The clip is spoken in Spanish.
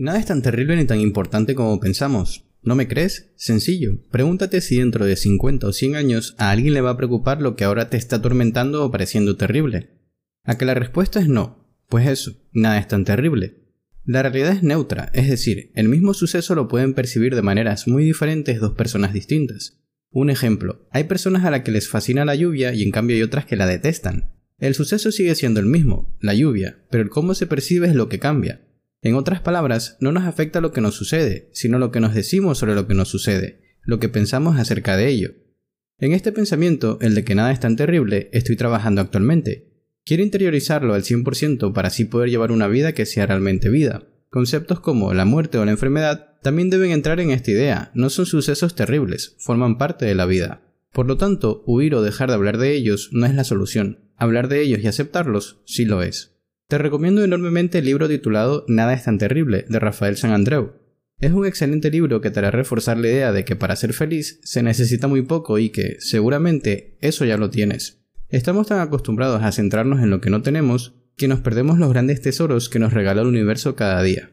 Nada es tan terrible ni tan importante como pensamos. ¿No me crees? Sencillo. Pregúntate si dentro de 50 o 100 años a alguien le va a preocupar lo que ahora te está atormentando o pareciendo terrible. A que la respuesta es no. Pues eso, nada es tan terrible. La realidad es neutra, es decir, el mismo suceso lo pueden percibir de maneras muy diferentes dos personas distintas. Un ejemplo, hay personas a las que les fascina la lluvia y en cambio hay otras que la detestan. El suceso sigue siendo el mismo, la lluvia, pero el cómo se percibe es lo que cambia. En otras palabras, no nos afecta lo que nos sucede, sino lo que nos decimos sobre lo que nos sucede, lo que pensamos acerca de ello. En este pensamiento, el de que nada es tan terrible, estoy trabajando actualmente. Quiero interiorizarlo al 100% para así poder llevar una vida que sea realmente vida. Conceptos como la muerte o la enfermedad también deben entrar en esta idea, no son sucesos terribles, forman parte de la vida. Por lo tanto, huir o dejar de hablar de ellos no es la solución, hablar de ellos y aceptarlos sí lo es. Te recomiendo enormemente el libro titulado Nada es tan terrible, de Rafael San Andreu. Es un excelente libro que te hará reforzar la idea de que para ser feliz se necesita muy poco y que, seguramente, eso ya lo tienes. Estamos tan acostumbrados a centrarnos en lo que no tenemos que nos perdemos los grandes tesoros que nos regala el universo cada día.